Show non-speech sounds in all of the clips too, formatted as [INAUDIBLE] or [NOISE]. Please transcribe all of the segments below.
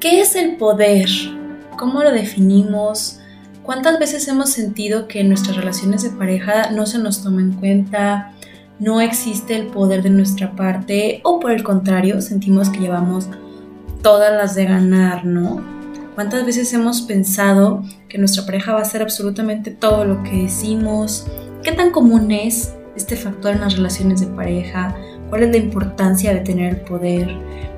¿Qué es el poder? ¿Cómo lo definimos? ¿Cuántas veces hemos sentido que en nuestras relaciones de pareja no se nos toma en cuenta, no existe el poder de nuestra parte o por el contrario sentimos que llevamos todas las de ganar, ¿no? ¿Cuántas veces hemos pensado que nuestra pareja va a hacer absolutamente todo lo que decimos? ¿Qué tan común es este factor en las relaciones de pareja? ¿Cuál es la importancia de tener el poder?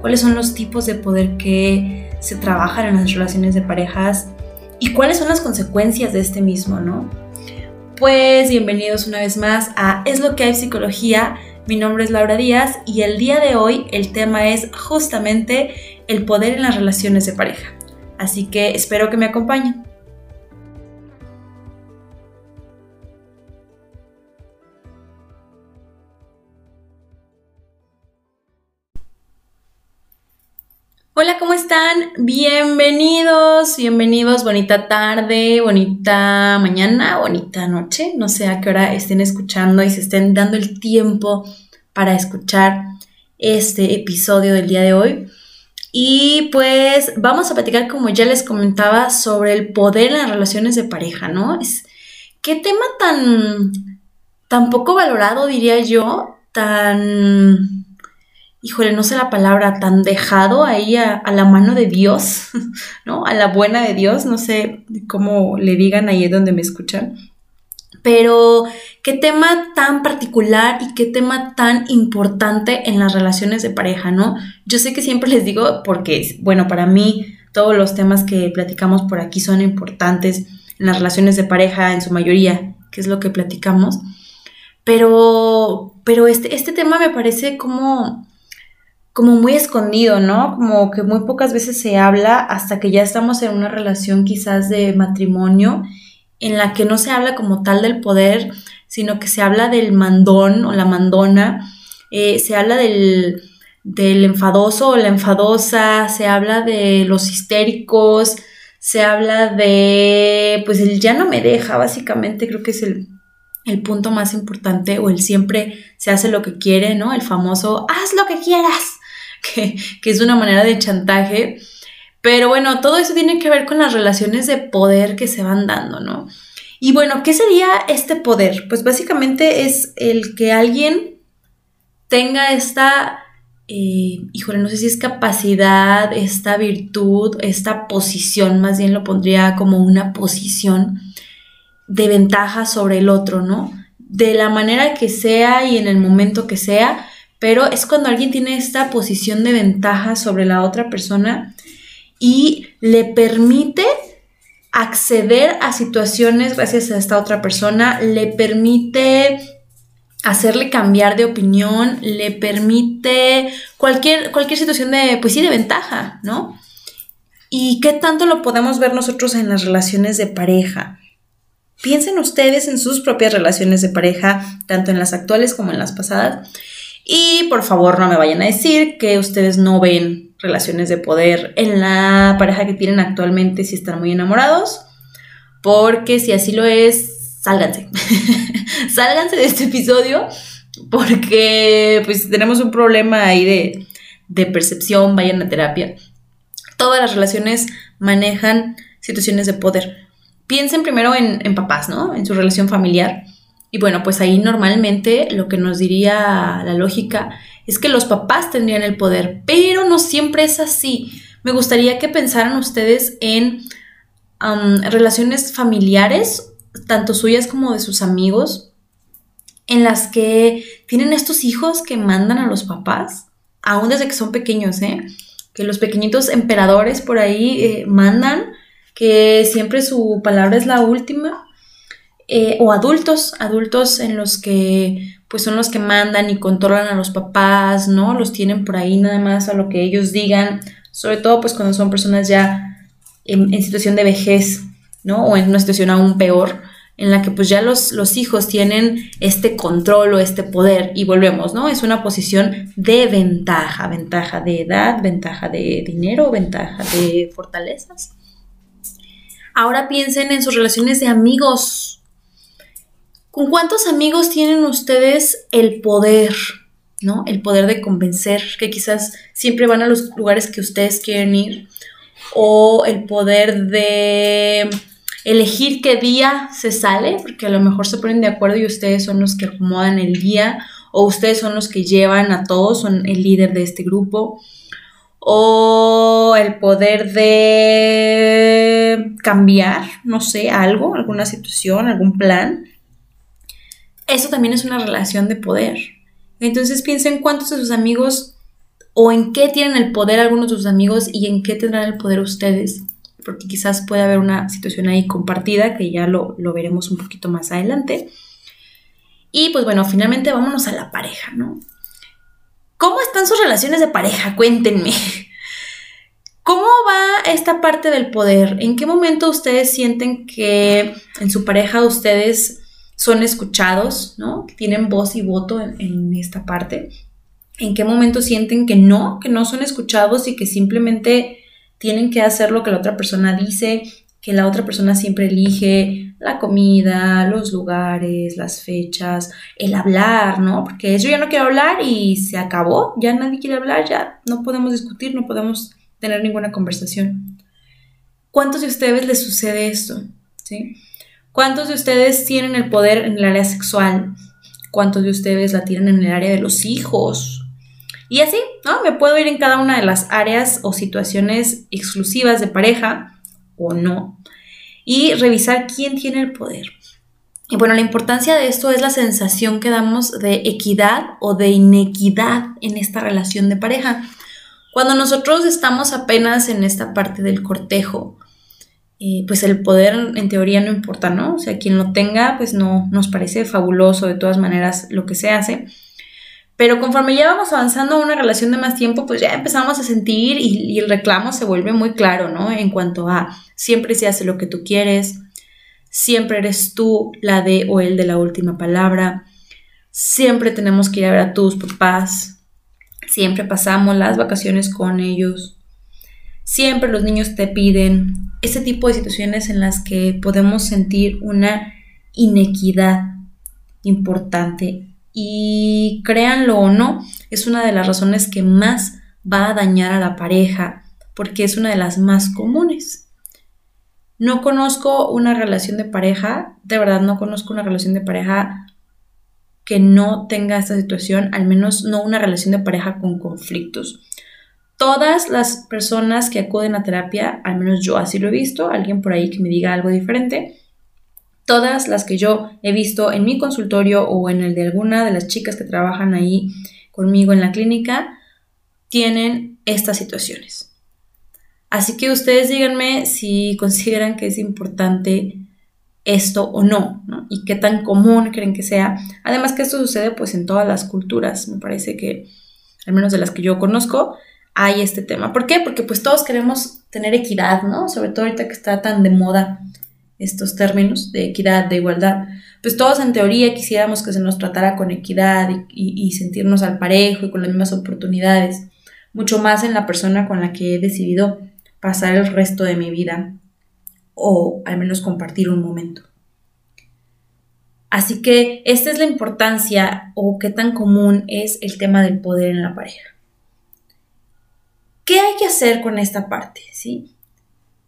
¿Cuáles son los tipos de poder que se trabajan en las relaciones de parejas? ¿Y cuáles son las consecuencias de este mismo, no? Pues bienvenidos una vez más a Es lo que hay psicología. Mi nombre es Laura Díaz y el día de hoy el tema es justamente el poder en las relaciones de pareja. Así que espero que me acompañen. Hola, ¿cómo están? Bienvenidos, bienvenidos, bonita tarde, bonita mañana, bonita noche, no sé a qué hora estén escuchando y se estén dando el tiempo para escuchar este episodio del día de hoy. Y pues vamos a platicar, como ya les comentaba, sobre el poder en las relaciones de pareja, ¿no? Es, ¿Qué tema tan, tan poco valorado, diría yo? Tan híjole, no sé la palabra, tan dejado ahí a, la mano de Dios, [LAUGHS] ¿no? A la buena de Dios, no sé cómo le digan ahí donde me escuchan. Pero qué tema tan particular y qué tema tan importante en las relaciones de pareja, ¿no? Yo sé que siempre les digo porque, bueno, para mí todos los temas que platicamos por aquí son importantes en las relaciones de pareja en su mayoría, que es lo que platicamos. Pero, pero este, este tema me parece como como muy escondido, ¿no? Como que muy pocas veces se habla hasta que ya estamos en una relación quizás de matrimonio en la que no se habla como tal del poder, sino que se habla del mandón o la mandona, eh, se habla del, del enfadoso o la enfadosa, se habla de los histéricos, se habla de, pues el ya no me deja, básicamente creo que es el, el punto más importante o el siempre se hace lo que quiere, ¿no? El famoso, haz lo que quieras que, es una manera de chantaje. Pero bueno, todo eso tiene que ver con las relaciones de poder que se van dando, ¿no? Y bueno, ¿qué sería este poder? Pues básicamente es el que alguien tenga esta, eh, híjole, no sé si es capacidad, esta virtud, esta posición, más bien lo pondría como una posición de ventaja sobre el otro, ¿no? De la manera que sea y en el momento que sea, pero es cuando alguien tiene esta posición de ventaja sobre la otra persona y le permite acceder a situaciones gracias a esta otra persona, le permite hacerle cambiar de opinión, le permite cualquier, cualquier situación de, pues sí, de ventaja, ¿no? ¿Y qué tanto lo podemos ver nosotros en las relaciones de pareja? Piensen ustedes en sus propias relaciones de pareja, tanto en las actuales como en las pasadas, y por favor no me vayan a decir que ustedes no ven relaciones de poder en la pareja que tienen actualmente si están muy enamorados, porque si así lo es, sálganse. [LAUGHS] sálganse de este episodio porque pues tenemos un problema ahí de, de percepción, vayan a terapia. Todas las relaciones manejan situaciones de poder. Piensen primero en, en papás, ¿no? En su relación familiar y bueno, pues ahí normalmente lo que nos diría la lógica es que los papás tendrían el poder, pero no siempre es así. Me gustaría que pensaran ustedes en relaciones familiares, tanto suyas como de sus amigos, en las que tienen estos hijos que mandan a los papás, aún desde que son pequeños, ¿eh? Que los pequeñitos emperadores por ahí eh, mandan, que siempre su palabra es la última eh, o adultos, adultos en los que pues son los que mandan y controlan a los papás, ¿no? Los tienen por ahí nada más a lo que ellos digan, sobre todo pues cuando son personas ya en, situación de vejez, ¿no? O en una situación aún peor, en la que pues ya los, los hijos tienen este control o este poder y volvemos, ¿no? Es una posición de ventaja, ventaja de edad, ventaja de dinero, ventaja de fortalezas. Ahora piensen en sus relaciones de amigos, ¿Con cuántos amigos tienen ustedes el poder, ¿no? El poder de convencer, que quizás siempre van a los lugares que ustedes quieren ir. o el poder de elegir qué día se sale, porque a lo mejor se ponen de acuerdo y ustedes son los que acomodan el día o ustedes son los que llevan a todos, son el líder de este grupo o el poder de cambiar, no sé, algo, alguna situación, algún plan. Eso también es una relación de poder. Entonces piensen cuántos de sus amigos o en qué tienen el poder algunos de sus amigos y en qué tendrán el poder ustedes. Porque quizás puede haber una situación ahí compartida que ya lo, lo veremos un poquito más adelante. Y pues bueno, finalmente vámonos a la pareja, ¿no? ¿Cómo están sus relaciones de pareja? Cuéntenme. [LAUGHS] ¿Cómo va esta parte del poder? ¿En qué momento ustedes sienten que en su pareja ustedes son escuchados, ¿no? Tienen voz y voto en, esta parte. ¿En qué momento sienten que no, que no son escuchados y que simplemente tienen que hacer lo que la otra persona dice, que la otra persona siempre elige la comida, los lugares, las fechas, el hablar, ¿no? Porque yo ya no quiero hablar y se acabó, ya nadie quiere hablar, ya no podemos discutir, no podemos tener ninguna conversación. ¿Cuántos de ustedes les sucede esto? ¿Sí? ¿Cuántos de ustedes tienen el poder en el área sexual? ¿Cuántos de ustedes la tienen en el área de los hijos? Y así, ¿no? Me puedo ir en cada una de las áreas o situaciones exclusivas de pareja o no y revisar quién tiene el poder. Y bueno, la importancia de esto es la sensación que damos de equidad o de inequidad en esta relación de pareja. Cuando nosotros estamos apenas en esta parte del cortejo, pues el poder en teoría no importa, ¿no? O sea, quien lo tenga, pues no nos parece fabuloso de todas maneras lo que se hace. Pero conforme ya vamos avanzando a una relación de más tiempo, pues ya empezamos a sentir y, el reclamo se vuelve muy claro, ¿no? En cuanto a siempre se hace lo que tú quieres, siempre eres tú la de o el de la última palabra, siempre tenemos que ir a ver a tus papás, siempre pasamos las vacaciones con ellos, siempre los niños te piden, ese tipo de situaciones en las que podemos sentir una inequidad importante y créanlo o no, es una de las razones que más va a dañar a la pareja porque es una de las más comunes. No conozco una relación de pareja, de verdad no conozco una relación de pareja que no tenga esta situación, al menos no una relación de pareja con conflictos. Todas las personas que acuden a terapia, al menos yo así lo he visto, alguien por ahí que me diga algo diferente, todas las que yo he visto en mi consultorio o en el de alguna de las chicas que trabajan ahí conmigo en la clínica, tienen estas situaciones. Así que ustedes díganme si consideran que es importante esto o no, y qué tan común creen que sea. Además que esto sucede pues en todas las culturas, me parece que, al menos de las que yo conozco, hay este tema. ¿Por qué? Porque pues todos queremos tener equidad, ¿no? Sobre todo ahorita que está tan de moda estos términos de equidad, de igualdad, pues todos en teoría quisiéramos que se nos tratara con equidad y, sentirnos al parejo y con las mismas oportunidades, mucho más en la persona con la que he decidido pasar el resto de mi vida o al menos compartir un momento. Así que esta es la importancia o qué tan común es el tema del poder en la pareja. ¿Qué hay que hacer con esta parte? ¿Sí?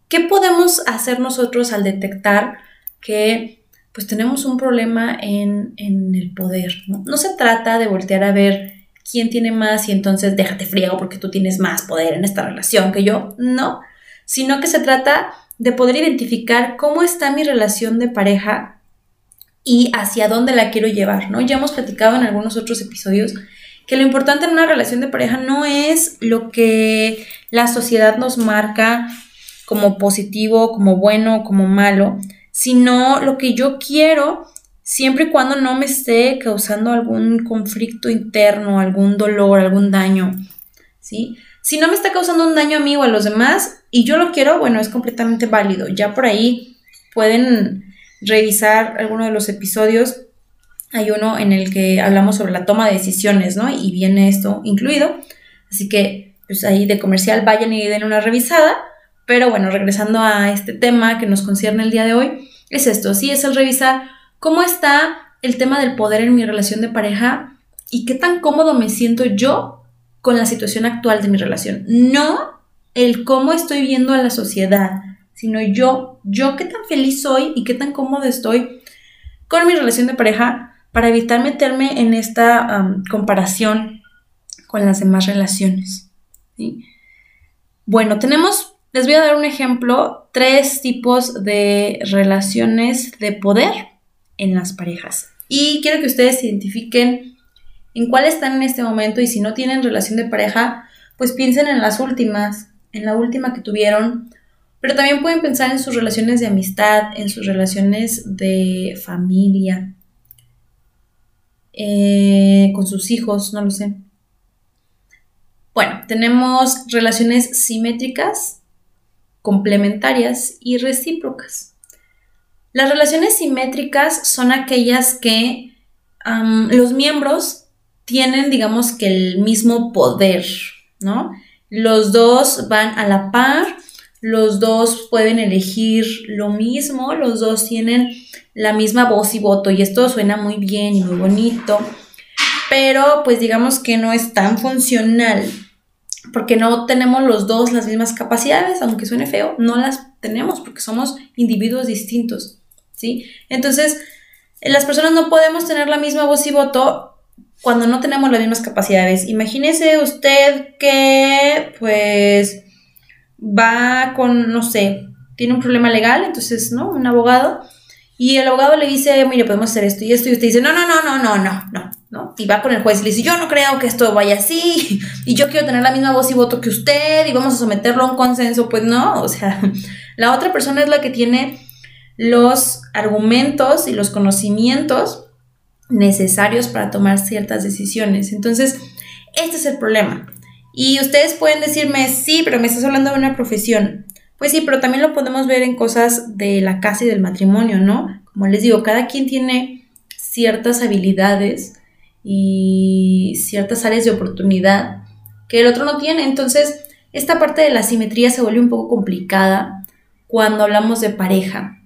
¿Qué podemos hacer nosotros al detectar que pues tenemos un problema en, el poder? ¿no? se trata de voltear a ver quién tiene más y entonces déjate friego porque tú tienes más poder en esta relación que yo. No, sino que se trata de poder identificar cómo está mi relación de pareja y hacia dónde la quiero llevar, ¿no? Ya hemos platicado en algunos otros episodios que lo importante en una relación de pareja no es lo que la sociedad nos marca como positivo, como bueno, como malo, sino lo que yo quiero siempre y cuando no me esté causando algún conflicto interno, algún dolor, algún daño, ¿sí? Si no me está causando un daño a mí o a los demás y yo lo quiero, bueno, es completamente válido. Ya por ahí pueden revisar alguno de los episodios. Hay uno en el que hablamos sobre la toma de decisiones, ¿no? Y viene esto incluido. Así que, pues ahí de comercial vayan y den una revisada. Pero bueno, regresando a este tema que nos concierne el día de hoy, es esto, sí, es el revisar cómo está el tema del poder en mi relación de pareja y qué tan cómodo me siento yo con la situación actual de mi relación. No el cómo estoy viendo a la sociedad, sino yo, yo qué tan feliz soy y qué tan cómodo estoy con mi relación de pareja para evitar meterme en esta comparación con las demás relaciones. Bueno, tenemos, les voy a dar un ejemplo, tres tipos de relaciones de poder en las parejas. Y quiero que ustedes identifiquen en cuál están en este momento y si no tienen relación de pareja, pues piensen en las últimas, en la última que tuvieron, pero también pueden pensar en sus relaciones de amistad, en sus relaciones de familia, eh, con sus hijos, no lo sé. Bueno, tenemos relaciones simétricas, complementarias y recíprocas. Las relaciones simétricas son aquellas que los miembros tienen, digamos que el mismo poder, ¿no? Los dos van a la par, los dos pueden elegir lo mismo, los dos tienen la misma voz y voto y esto suena muy bien y muy bonito, pero pues digamos que no es tan funcional porque no tenemos los dos las mismas capacidades, aunque suene feo, no las tenemos porque somos individuos distintos, ¿sí? Entonces, las personas no podemos tener la misma voz y voto cuando no tenemos las mismas capacidades. Imagínese usted que, pues, va con, no sé, tiene un problema legal, entonces, ¿no? Un abogado, y el abogado le dice, mire, podemos hacer esto y esto, y usted dice, no, no, no, no, no, no, no, ¿no? Y va con el juez y le dice, yo no creo que esto vaya así, [LAUGHS] y yo quiero tener la misma voz y voto que usted, y vamos a someterlo a un consenso, pues no, o sea, [LAUGHS] la otra persona es la que tiene los argumentos y los conocimientos necesarios para tomar ciertas decisiones. Entonces, este es el problema. Y ustedes pueden decirme, sí, pero me estás hablando de una profesión. Pues sí, pero también lo podemos ver en cosas de la casa y del matrimonio, ¿no? Como les digo, cada quien tiene ciertas habilidades y ciertas áreas de oportunidad que el otro no tiene. Entonces, esta parte de la simetría se vuelve un poco complicada cuando hablamos de pareja,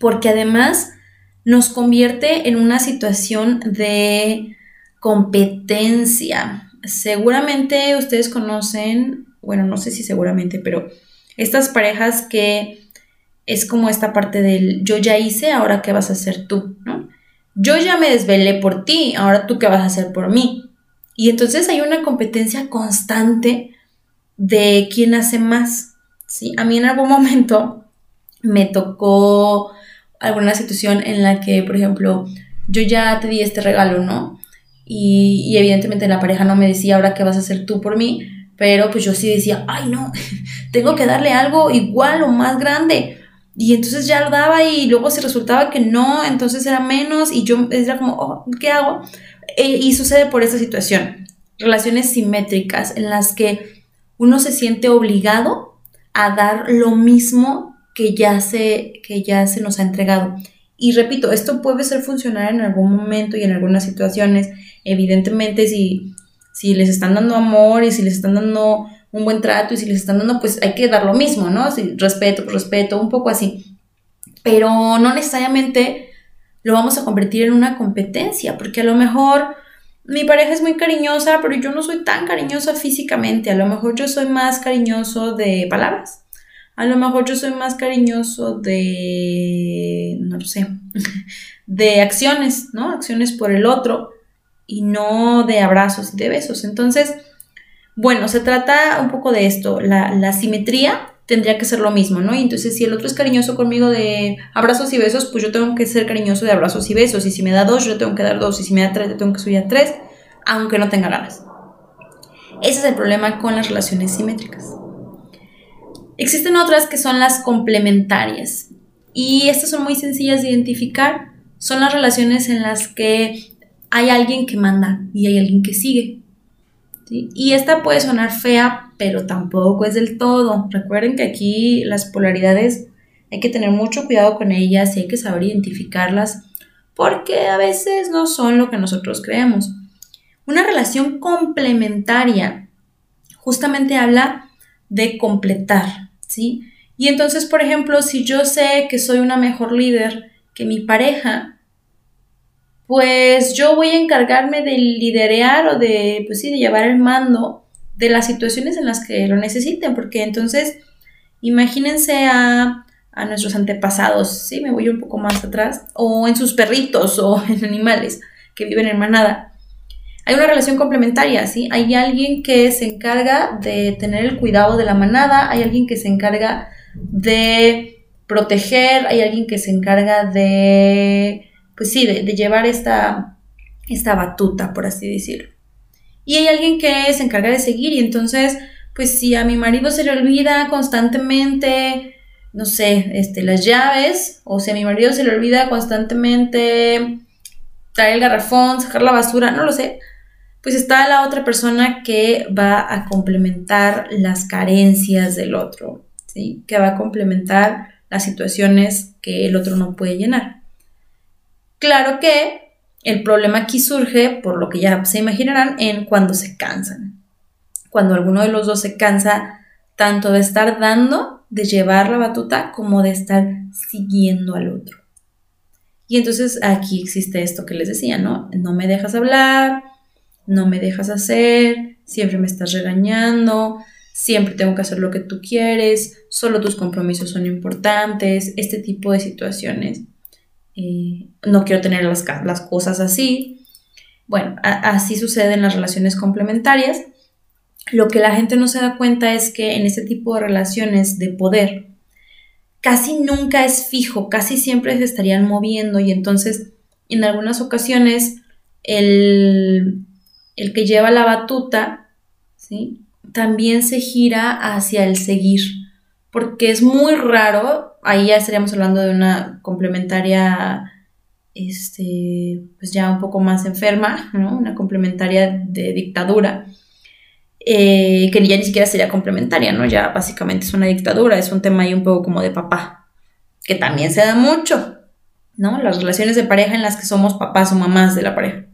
porque además nos convierte en una situación de competencia. Seguramente ustedes conocen, bueno, no sé si seguramente, pero estas parejas que es como esta parte del yo ya hice, ahora qué vas a hacer tú, ¿no? Yo ya me desvelé por ti, ahora tú qué vas a hacer por mí. Y entonces hay una competencia constante de quién hace más. ¿sí? A mí en algún momento me tocó alguna situación en la que, por ejemplo, yo ya te di este regalo, ¿no? Y, evidentemente la pareja no me decía, ahora qué vas a hacer tú por mí, pero pues yo sí decía, ay no, [LAUGHS] tengo que darle algo igual o más grande. Y entonces ya lo daba y luego se resultaba que no, entonces era menos y yo era como, oh, ¿qué hago? E, y sucede por esta situación, relaciones simétricas en las que uno se siente obligado a dar lo mismo que ya se, que ya se nos ha entregado. Y repito, esto puede ser funcionar en algún momento y en algunas situaciones. Evidentemente, si, si les están dando amor y si les están dando un buen trato y si les están dando, pues hay que dar lo mismo, ¿no? respeto, respeto, un poco así. Pero no necesariamente lo vamos a convertir en una competencia, porque a lo mejor mi pareja es muy cariñosa, pero yo no soy tan cariñosa físicamente. A lo mejor yo soy más cariñoso de palabras a lo mejor yo soy más cariñoso de, no sé, [LAUGHS] de acciones, ¿no? Acciones por el otro y no de abrazos y de besos. Entonces, bueno, se trata un poco de esto. La, simetría tendría que ser lo mismo, ¿no? Y entonces, si el otro es cariñoso conmigo de abrazos y besos, pues yo tengo que ser cariñoso de abrazos y besos. Y si me da dos, yo tengo que dar dos. Y si me da tres, yo tengo que subir a tres, aunque no tenga ganas. Ese es el problema con las relaciones simétricas. Existen otras que son las complementarias y estas son muy sencillas de identificar. Son las relaciones en las que hay alguien que manda y hay alguien que sigue. Y esta puede sonar fea, pero tampoco es del todo. Recuerden que aquí las polaridades hay que tener mucho cuidado con ellas y hay que saber identificarlas porque a veces no son lo que nosotros creemos. Una relación complementaria justamente habla de completar, ¿sí? Y entonces, por ejemplo, si yo sé que soy una mejor líder que mi pareja, pues yo voy a encargarme de liderear o de, pues sí, de llevar el mando de las situaciones en las que lo necesiten, porque entonces imagínense a, a nuestros antepasados, ¿sí? Me voy un poco más atrás, o en sus perritos o [LAUGHS] en animales que viven en manada. Hay una relación complementaria, ¿sí? Hay alguien que se encarga de tener el cuidado de la manada, hay alguien que se encarga de proteger, hay alguien que se encarga de, pues sí, de, llevar esta, esta batuta, por así decirlo. Y hay alguien que se encarga de seguir y entonces, pues si a mi marido se le olvida constantemente, no sé, este, las llaves, o si a mi marido se le olvida constantemente traer el garrafón, sacar la basura, no lo sé, pues está la otra persona que va a complementar las carencias del otro, ¿sí? Que va a complementar las situaciones que el otro no puede llenar. Claro que el problema aquí surge, por lo que ya se imaginarán, en cuando se cansan. Cuando alguno de los dos se cansa tanto de estar dando, de llevar la batuta, como de estar siguiendo al otro. Y entonces aquí existe esto que les decía, ¿no? No me dejas hablar, no me dejas hacer, siempre me estás regañando, siempre tengo que hacer lo que tú quieres, solo tus compromisos son importantes, este tipo de situaciones. Eh, no quiero tener las, las cosas así. Bueno, así sucede en las relaciones complementarias. Lo que la gente no se da cuenta es que en este tipo de relaciones de poder, casi nunca es fijo, casi siempre se estarían moviendo y entonces en algunas ocasiones el, el que lleva la batuta, ¿sí? También se gira hacia el seguir, porque es muy raro, ahí ya estaríamos hablando de una complementaria, este, pues ya un poco más enferma, ¿no? Una complementaria de dictadura, eh, que ya ni siquiera sería complementaria, ¿no? Ya básicamente es una dictadura, es un tema ahí un poco como de papá, que también se da mucho, ¿no? Las relaciones de pareja en las que somos papás o mamás de la pareja.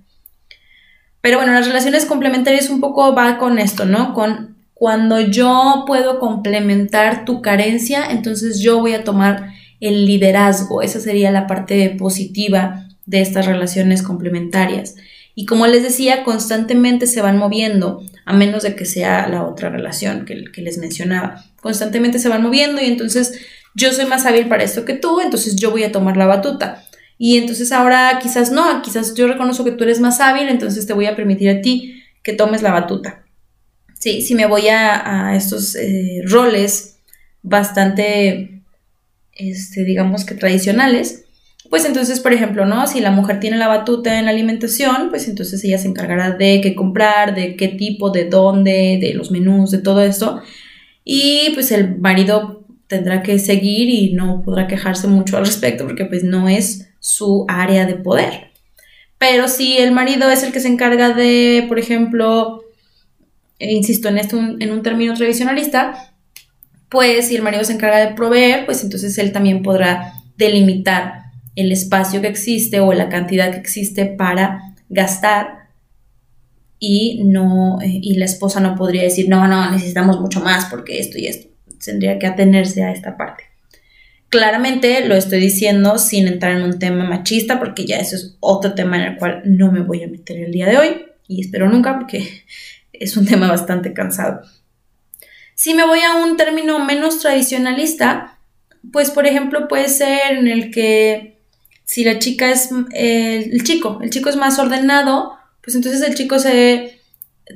Pero bueno, las relaciones complementarias un poco va con esto, ¿no? Con cuando yo puedo complementar tu carencia, entonces yo voy a tomar el liderazgo. Esa sería la parte positiva de estas relaciones complementarias. Y como les decía, constantemente se van moviendo, a menos de que sea la otra relación que, que, les mencionaba. Constantemente se van moviendo y entonces yo soy más hábil para esto que tú, entonces yo voy a tomar la batuta. Y entonces ahora quizás no, quizás yo reconozco que tú eres más hábil, entonces te voy a permitir a ti que tomes la batuta. Sí, si me voy a, estos eh, roles bastante, este, digamos que tradicionales, pues entonces, por ejemplo, ¿no? Si la mujer tiene la batuta en la alimentación, pues entonces ella se encargará de qué comprar, de qué tipo, de dónde, de los menús, de todo esto. Y pues el marido tendrá que seguir y no podrá quejarse mucho al respecto porque pues no es su área de poder. Pero si el marido es el que se encarga de, por ejemplo, insisto en esto en un término tradicionalista, pues si el marido se encarga de proveer, pues entonces él también podrá delimitar el espacio que existe o la cantidad que existe para gastar y no eh, y la esposa no podría decir no no necesitamos mucho más porque esto y esto tendría que atenerse a esta parte Claramente lo estoy diciendo sin entrar en un tema machista, porque ya eso es otro tema en el cual no me voy a meter el día de hoy y espero nunca porque [LAUGHS] es un tema bastante cansado. Si me voy a un término menos tradicionalista, pues por ejemplo puede ser en el que si la chica es el chico, el chico es más ordenado, pues entonces el chico se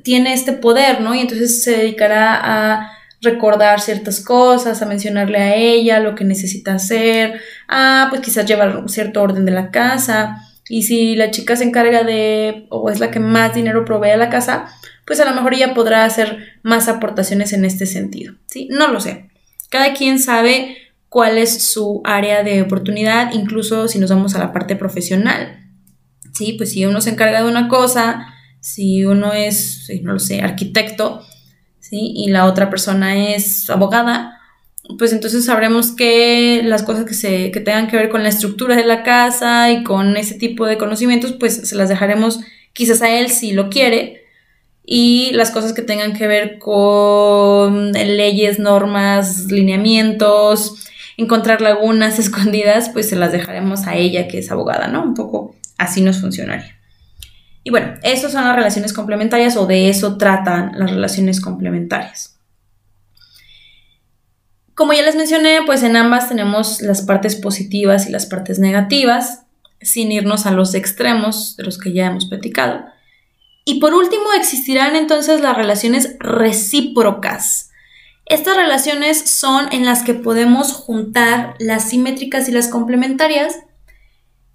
tiene este poder, ¿no? Y entonces se dedicará a recordar ciertas cosas, a mencionarle a ella lo que necesita hacer, a pues quizás llevar un cierto orden de la casa. Y si la chica se encarga de, o es la que más dinero provee a la casa, pues a lo mejor ella podrá hacer más aportaciones en este sentido. ¿sí? No lo sé. Cada quien sabe cuál es su área de oportunidad, incluso si nos vamos a la parte profesional. Sí, pues si uno se encarga de una cosa, si uno es, no lo sé, arquitecto, y la otra persona es abogada, pues entonces sabremos que las cosas que, se, que tengan que ver con la estructura de la casa y con ese tipo de conocimientos, pues se las dejaremos quizás a él si lo quiere. Y las cosas que tengan que ver con leyes, normas, lineamientos, encontrar lagunas [LAUGHS] escondidas, pues se las dejaremos a ella que es abogada, ¿no? Un poco así nos funcionaría. Y bueno, estas son las relaciones complementarias o de eso tratan las relaciones complementarias. Como ya les mencioné, pues en ambas tenemos las partes positivas y las partes negativas, sin irnos a los extremos de los que ya hemos platicado. Y por último, existirán entonces las relaciones recíprocas. Estas relaciones son en las que podemos juntar las simétricas y las complementarias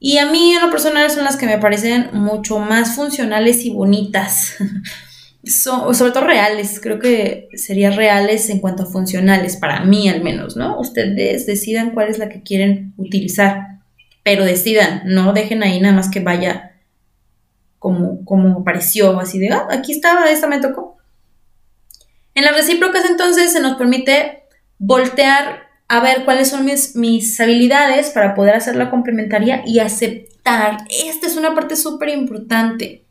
y a mí en lo personal son las que me parecen mucho más funcionales y bonitas. [LAUGHS] son, sobre todo reales, creo que serían reales en cuanto a funcionales, para mí al menos, ¿no? Ustedes decidan cuál es la que quieren utilizar, pero decidan, no dejen ahí nada más que vaya como, como pareció, así de, ah, aquí estaba, esta me tocó. En las recíprocas entonces se nos permite voltear a ver cuáles son mis, mis habilidades para poder hacer la complementaria y aceptar. Esta es una parte súper importante.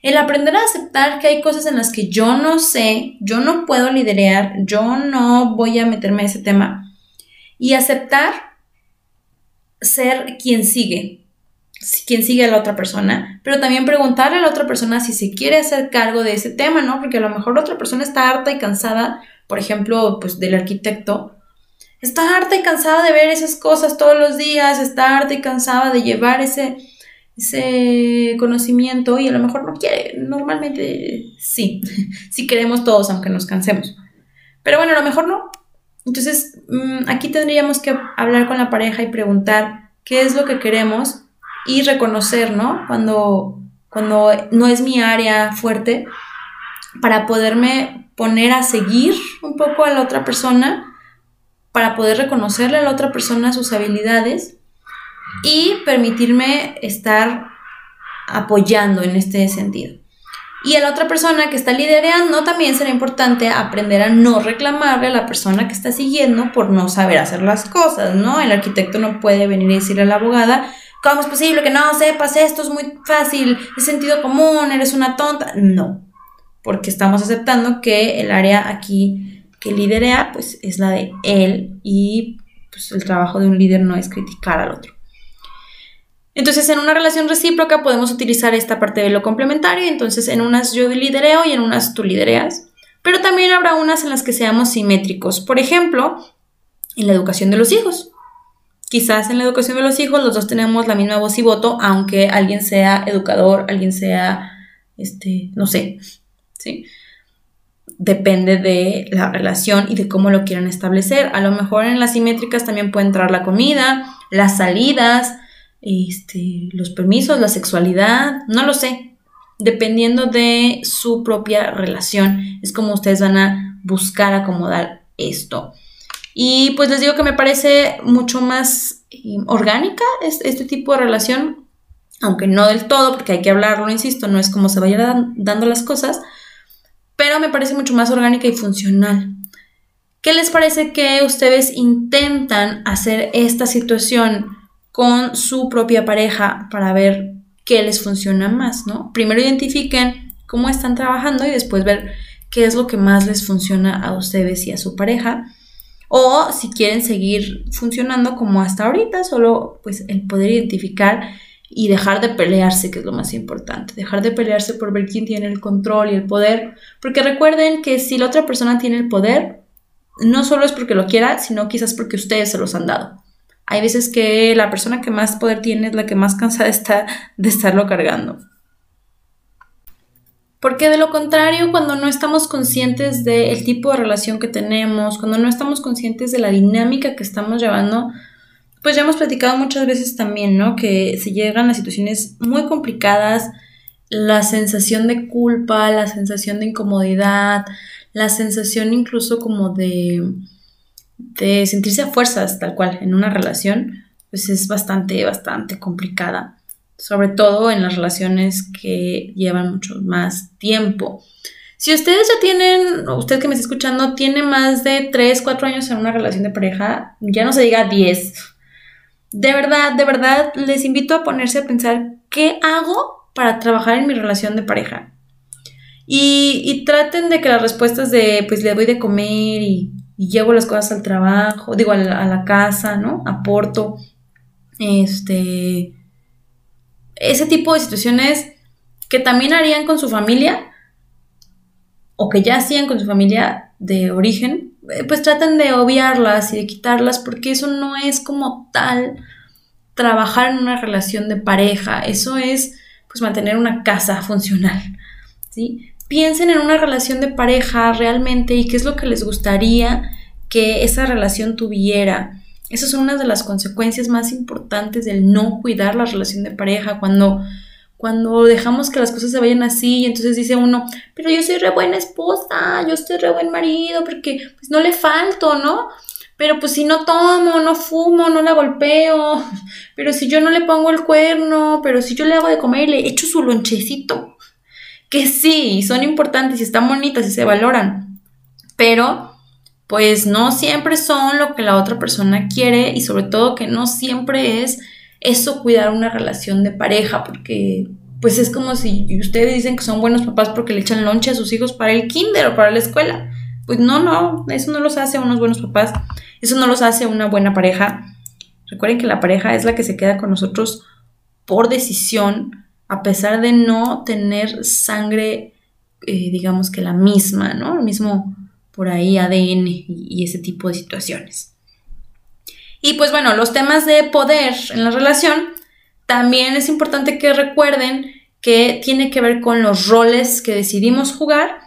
El aprender a aceptar que hay cosas en las que yo no sé, yo no puedo liderar, yo no voy a meterme en ese tema. Y aceptar ser quien sigue, quien sigue a la otra persona, pero también preguntarle a la otra persona si se quiere hacer cargo de ese tema, ¿no? Porque a lo mejor la otra persona está harta y cansada, por ejemplo, pues del arquitecto, está harta y cansada de ver esas cosas todos los días, está harta y cansada de llevar ese, ese conocimiento y a lo mejor no quiere. Normalmente sí, [LAUGHS] sí queremos todos, aunque nos cansemos. Pero bueno, a lo mejor no. Entonces, mm, aquí tendríamos que hablar con la pareja y preguntar qué es lo que queremos y reconocer, ¿no? Cuando, cuando no es mi área fuerte, para poderme poner a seguir un poco a la otra persona para poder reconocerle a la otra persona sus habilidades y permitirme estar apoyando en este sentido. Y a la otra persona que está liderando también será importante aprender a no reclamarle a la persona que está siguiendo por no saber hacer las cosas, ¿no? El arquitecto no puede venir y decirle a la abogada, ¿cómo es posible que no sepas esto? Es muy fácil, es sentido común, eres una tonta. No, porque estamos aceptando que el área aquí que liderea, pues es la de él y pues el trabajo de un líder no es criticar al otro. Entonces, en una relación recíproca podemos utilizar esta parte de lo complementario, entonces en unas yo lidereo y en unas tú lidereas, pero también habrá unas en las que seamos simétricos. Por ejemplo, en la educación de los hijos. Quizás en la educación de los hijos los dos tenemos la misma voz y voto, aunque alguien sea educador, alguien sea, este, no sé, ¿sí? Depende de la relación y de cómo lo quieran establecer. A lo mejor en las simétricas también puede entrar la comida, las salidas, este, los permisos, la sexualidad, no lo sé. Dependiendo de su propia relación, es como ustedes van a buscar acomodar esto. Y pues les digo que me parece mucho más eh, orgánica este tipo de relación, aunque no del todo, porque hay que hablarlo, insisto, no es como se vayan dando las cosas, pero me parece mucho más orgánica y funcional. ¿Qué les parece que ustedes intentan hacer esta situación con su propia pareja para ver qué les funciona más, ¿no? Primero identifiquen cómo están trabajando y después ver qué es lo que más les funciona a ustedes y a su pareja. O si quieren seguir funcionando como hasta ahorita, solo pues el poder identificar y dejar de pelearse, que es lo más importante, dejar de pelearse por ver quién tiene el control y el poder, porque recuerden que si la otra persona tiene el poder, no solo es porque lo quiera, sino quizás porque ustedes se los han dado. Hay veces que la persona que más poder tiene es la que más cansada [LAUGHS] está de estarlo cargando. Porque de lo contrario, cuando no estamos conscientes del tipo de relación que tenemos, cuando no estamos conscientes de la dinámica que estamos llevando, pues ya hemos platicado muchas veces también, ¿no? Que se llegan a situaciones muy complicadas, la sensación de culpa, la sensación de incomodidad, la sensación incluso como de, de sentirse a fuerzas, tal cual, en una relación, pues es bastante, bastante complicada. Sobre todo en las relaciones que llevan mucho más tiempo. Si ustedes ya tienen, usted que me está escuchando, tiene más de 3, 4 años en una relación de pareja, ya no se diga 10, de verdad, de verdad, les invito a ponerse a pensar qué hago para trabajar en mi relación de pareja. Y, traten de que las respuestas de, pues le doy de comer y, llevo las cosas al trabajo, digo, a la, a la casa, ¿no? Aporto. Este. Ese tipo de situaciones que también harían con su familia o que ya hacían con su familia de origen, pues traten de obviarlas y de quitarlas porque eso no es como tal trabajar en una relación de pareja, eso es pues mantener una casa funcional, ¿sí? Piensen en una relación de pareja realmente y qué es lo que les gustaría que esa relación tuviera. Esas son una de las consecuencias más importantes del no cuidar la relación de pareja cuando cuando dejamos que las cosas se vayan así y entonces dice uno, pero yo soy re buena esposa, yo soy re buen marido porque pues no le falto, ¿no? Pero pues si no tomo, no fumo, no la golpeo, [LAUGHS] pero si yo no le pongo el cuerno, pero si yo le hago de comer y le echo su lonchecito, que sí, son importantes y están bonitas y se valoran, pero pues no siempre son lo que la otra persona quiere y sobre todo que no siempre es eso cuidar una relación de pareja, porque pues es como si ustedes dicen que son buenos papás porque le echan lonche a sus hijos para el kinder o para la escuela. Pues no, no, eso no los hace unos buenos papás, eso no los hace una buena pareja. Recuerden que la pareja es la que se queda con nosotros por decisión, a pesar de no tener sangre, eh, digamos que la misma, ¿no? El mismo por ahí ADN y ese tipo de situaciones. Y pues bueno, los temas de poder en la relación, también es importante que recuerden que tiene que ver con los roles que decidimos jugar,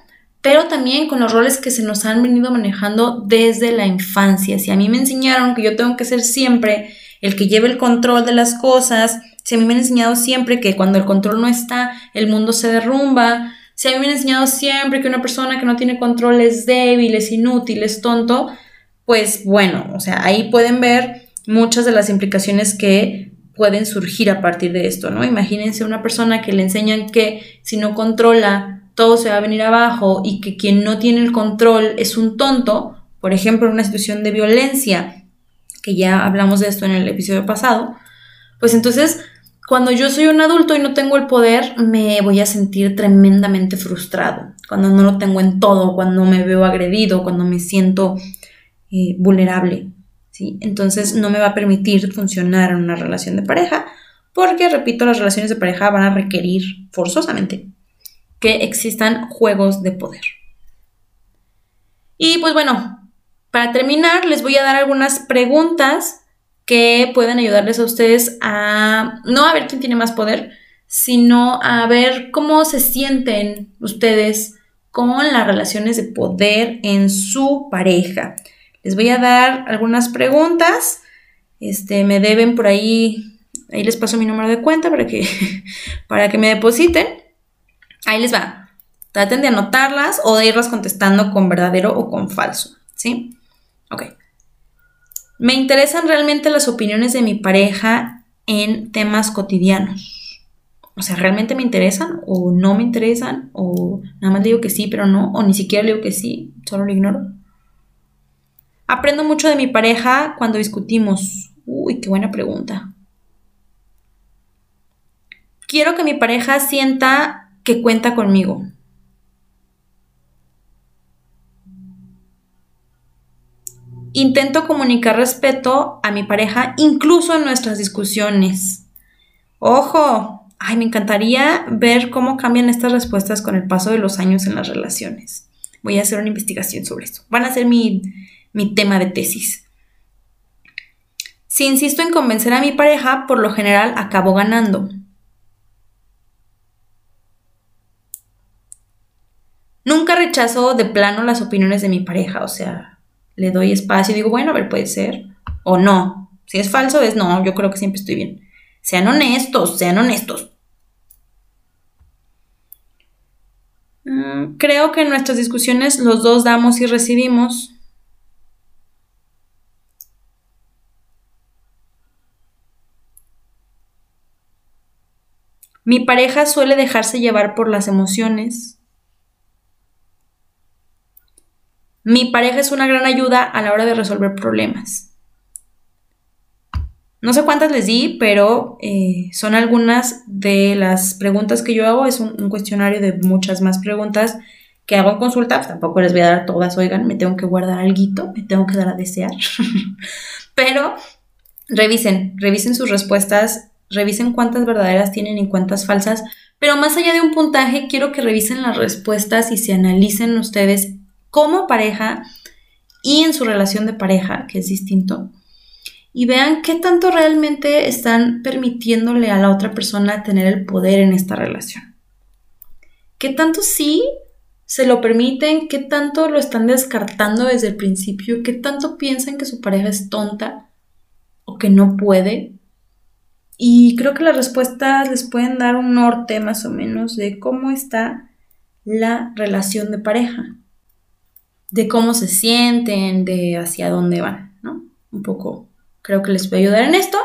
pero también con los roles que se nos han venido manejando desde la infancia. Si a mí me enseñaron que yo tengo que ser siempre el que lleve el control de las cosas, si a mí me han enseñado siempre que cuando el control no está, el mundo se derrumba, si a mí me han enseñado siempre que una persona que no tiene control es débil, es inútil, es tonto, pues bueno, o sea, ahí pueden ver muchas de las implicaciones que pueden surgir a partir de esto, ¿no? Imagínense una persona que le enseñan que si no controla, todo se va a venir abajo y que quien no tiene el control es un tonto, por ejemplo, en una situación de violencia, que ya hablamos de esto en el episodio pasado, pues entonces, cuando yo soy un adulto y no tengo el poder, me voy a sentir tremendamente frustrado, cuando no lo tengo en todo, cuando me veo agredido, cuando me siento eh, vulnerable. ¿sí? Entonces no me va a permitir funcionar en una relación de pareja porque, repito, las relaciones de pareja van a requerir forzosamente que existan juegos de poder. Y pues bueno, para terminar les voy a dar algunas preguntas que pueden ayudarles a ustedes a no a ver quién tiene más poder, sino a ver cómo se sienten ustedes con las relaciones de poder en su pareja. Les voy a dar algunas preguntas. Este, me deben por ahí, ahí les paso mi número de cuenta para que, [LAUGHS] para que me depositen. Ahí les va. Traten de anotarlas o de irlas contestando con verdadero o con falso, ¿sí? Ok. Me interesan realmente las opiniones de mi pareja en temas cotidianos. O sea, ¿realmente me interesan o no me interesan? O nada más digo que sí, pero no. O ni siquiera digo que sí, solo lo ignoro. Aprendo mucho de mi pareja cuando discutimos. Uy, qué buena pregunta. Quiero que mi pareja sienta que cuenta conmigo. Intento comunicar respeto a mi pareja incluso en nuestras discusiones. Ojo, ay, me encantaría ver cómo cambian estas respuestas con el paso de los años en las relaciones. Voy a hacer una investigación sobre eso. Van a ser mi, mi tema de tesis. Si insisto en convencer a mi pareja, por lo general acabo ganando. Nunca rechazo de plano las opiniones de mi pareja, o sea, le doy espacio y digo, bueno, a ver, puede ser. O no. Si es falso, es no, yo creo que siempre estoy bien. Sean honestos, sean honestos. Mm, creo que en nuestras discusiones los dos damos y recibimos. Mi pareja suele dejarse llevar por las emociones. Mi pareja es una gran ayuda a la hora de resolver problemas. No sé cuántas les di, pero eh, son algunas de las preguntas que yo hago. Es un, cuestionario de muchas más preguntas que hago en consulta. Tampoco les voy a dar todas, oigan, me tengo que guardar algo, me tengo que dar a desear. [LAUGHS] pero revisen, revisen sus respuestas revisen cuántas verdaderas tienen y cuántas falsas, pero más allá de un puntaje, quiero que revisen las respuestas y se analicen ustedes como pareja y en su relación de pareja, que es distinto, y vean qué tanto realmente están permitiéndole a la otra persona tener el poder en esta relación. ¿Qué tanto sí se lo permiten? ¿Qué tanto lo están descartando desde el principio? ¿Qué tanto piensan que su pareja es tonta o que no puede? Y creo que las respuestas les pueden dar un norte más o menos de cómo está la relación de pareja, de cómo se sienten, de hacia dónde van, ¿no? Un poco creo que les puede ayudar en esto.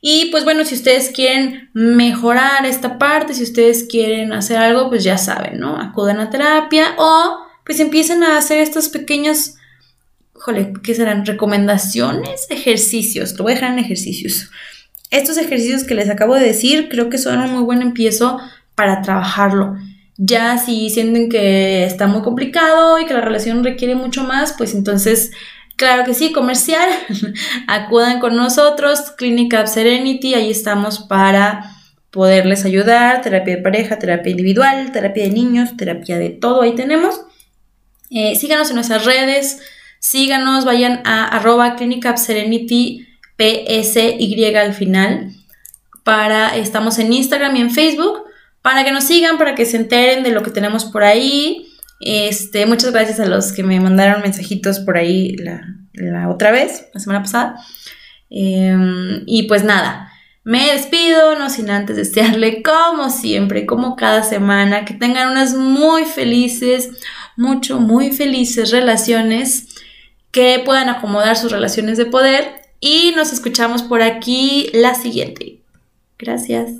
Y pues bueno, si ustedes quieren mejorar esta parte, si ustedes quieren hacer algo, pues ya saben, ¿no? Acudan a terapia o pues empiecen a hacer estos pequeños, jole, ¿qué serán? Recomendaciones, ejercicios, lo voy a dejar en ejercicios estos ejercicios que les acabo de decir creo que son un muy buen empiezo para trabajarlo. Ya si sienten que está muy complicado y que la relación requiere mucho más, pues entonces, claro que sí, comercial, [LAUGHS] acudan con nosotros, Clínica Serenity, ahí estamos para poderles ayudar, terapia de pareja, terapia individual, terapia de niños, terapia de todo, ahí tenemos. Eh, síganos en nuestras redes, síganos, vayan a arroba Clínica PSY al final. Para, estamos en Instagram y en Facebook para que nos sigan, para que se enteren de lo que tenemos por ahí. Este, muchas gracias a los que me mandaron mensajitos por ahí la, otra vez, la semana pasada. Em, y pues nada, me despido, no sin antes desearle, como siempre, como cada semana, que tengan unas muy felices, mucho, muy felices relaciones, que puedan acomodar sus relaciones de poder y nos escuchamos por aquí la siguiente. Gracias.